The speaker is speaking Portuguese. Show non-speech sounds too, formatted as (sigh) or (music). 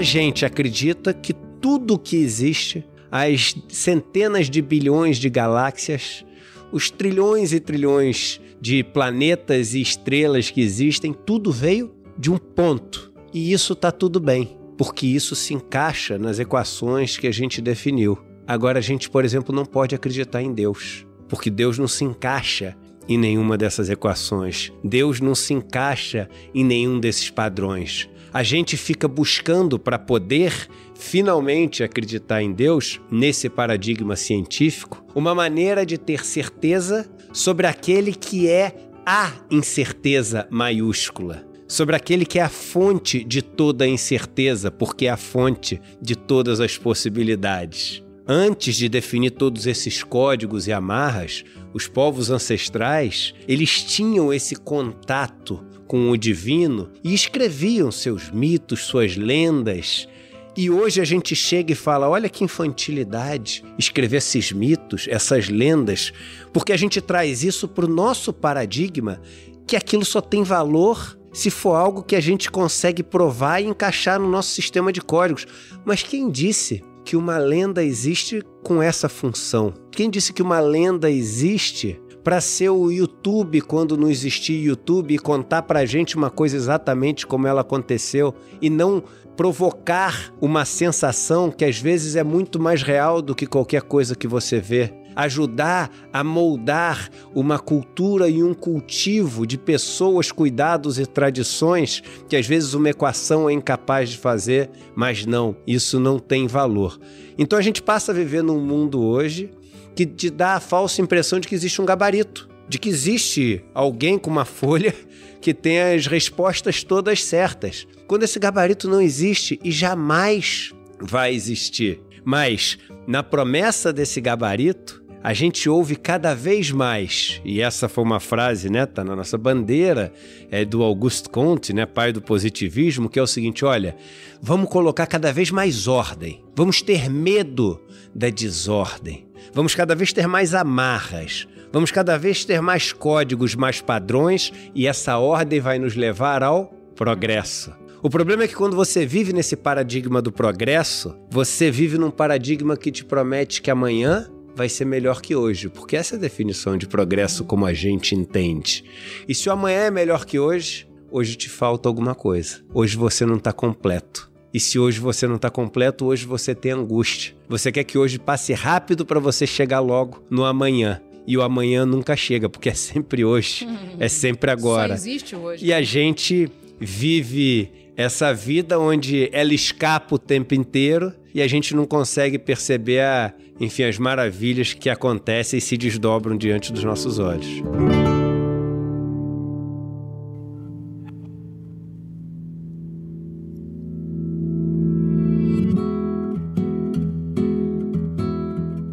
A gente acredita que tudo que existe, as centenas de bilhões de galáxias, os trilhões e trilhões de planetas e estrelas que existem, tudo veio de um ponto. E isso está tudo bem, porque isso se encaixa nas equações que a gente definiu. Agora, a gente, por exemplo, não pode acreditar em Deus, porque Deus não se encaixa em nenhuma dessas equações. Deus não se encaixa em nenhum desses padrões. A gente fica buscando para poder finalmente acreditar em Deus, nesse paradigma científico, uma maneira de ter certeza sobre aquele que é a incerteza maiúscula, sobre aquele que é a fonte de toda a incerteza, porque é a fonte de todas as possibilidades. Antes de definir todos esses códigos e amarras, os povos ancestrais, eles tinham esse contato com o divino e escreviam seus mitos, suas lendas, e hoje a gente chega e fala: olha que infantilidade escrever esses mitos, essas lendas, porque a gente traz isso para o nosso paradigma que aquilo só tem valor se for algo que a gente consegue provar e encaixar no nosso sistema de códigos. Mas quem disse que uma lenda existe com essa função? Quem disse que uma lenda existe para ser o YouTube quando não existia YouTube e contar para a gente uma coisa exatamente como ela aconteceu e não provocar uma sensação que às vezes é muito mais real do que qualquer coisa que você vê. Ajudar a moldar uma cultura e um cultivo de pessoas, cuidados e tradições que às vezes uma equação é incapaz de fazer, mas não, isso não tem valor. Então a gente passa a viver num mundo hoje que te dá a falsa impressão de que existe um gabarito, de que existe alguém com uma folha (laughs) que tem as respostas todas certas. Quando esse gabarito não existe e jamais vai existir. Mas na promessa desse gabarito, a gente ouve cada vez mais, e essa foi uma frase, né, tá na nossa bandeira, é do Auguste Comte, né, pai do positivismo, que é o seguinte, olha, vamos colocar cada vez mais ordem. Vamos ter medo da desordem. Vamos cada vez ter mais amarras. Vamos cada vez ter mais códigos, mais padrões, e essa ordem vai nos levar ao progresso. O problema é que quando você vive nesse paradigma do progresso, você vive num paradigma que te promete que amanhã vai ser melhor que hoje, porque essa é a definição de progresso como a gente entende. E se o amanhã é melhor que hoje, hoje te falta alguma coisa. Hoje você não está completo. E se hoje você não está completo, hoje você tem angústia. Você quer que hoje passe rápido para você chegar logo no amanhã e o amanhã nunca chega, porque é sempre hoje, é sempre (laughs) agora. Só existe hoje. E a gente vive essa vida onde ela escapa o tempo inteiro e a gente não consegue perceber, a, enfim, as maravilhas que acontecem e se desdobram diante dos nossos olhos.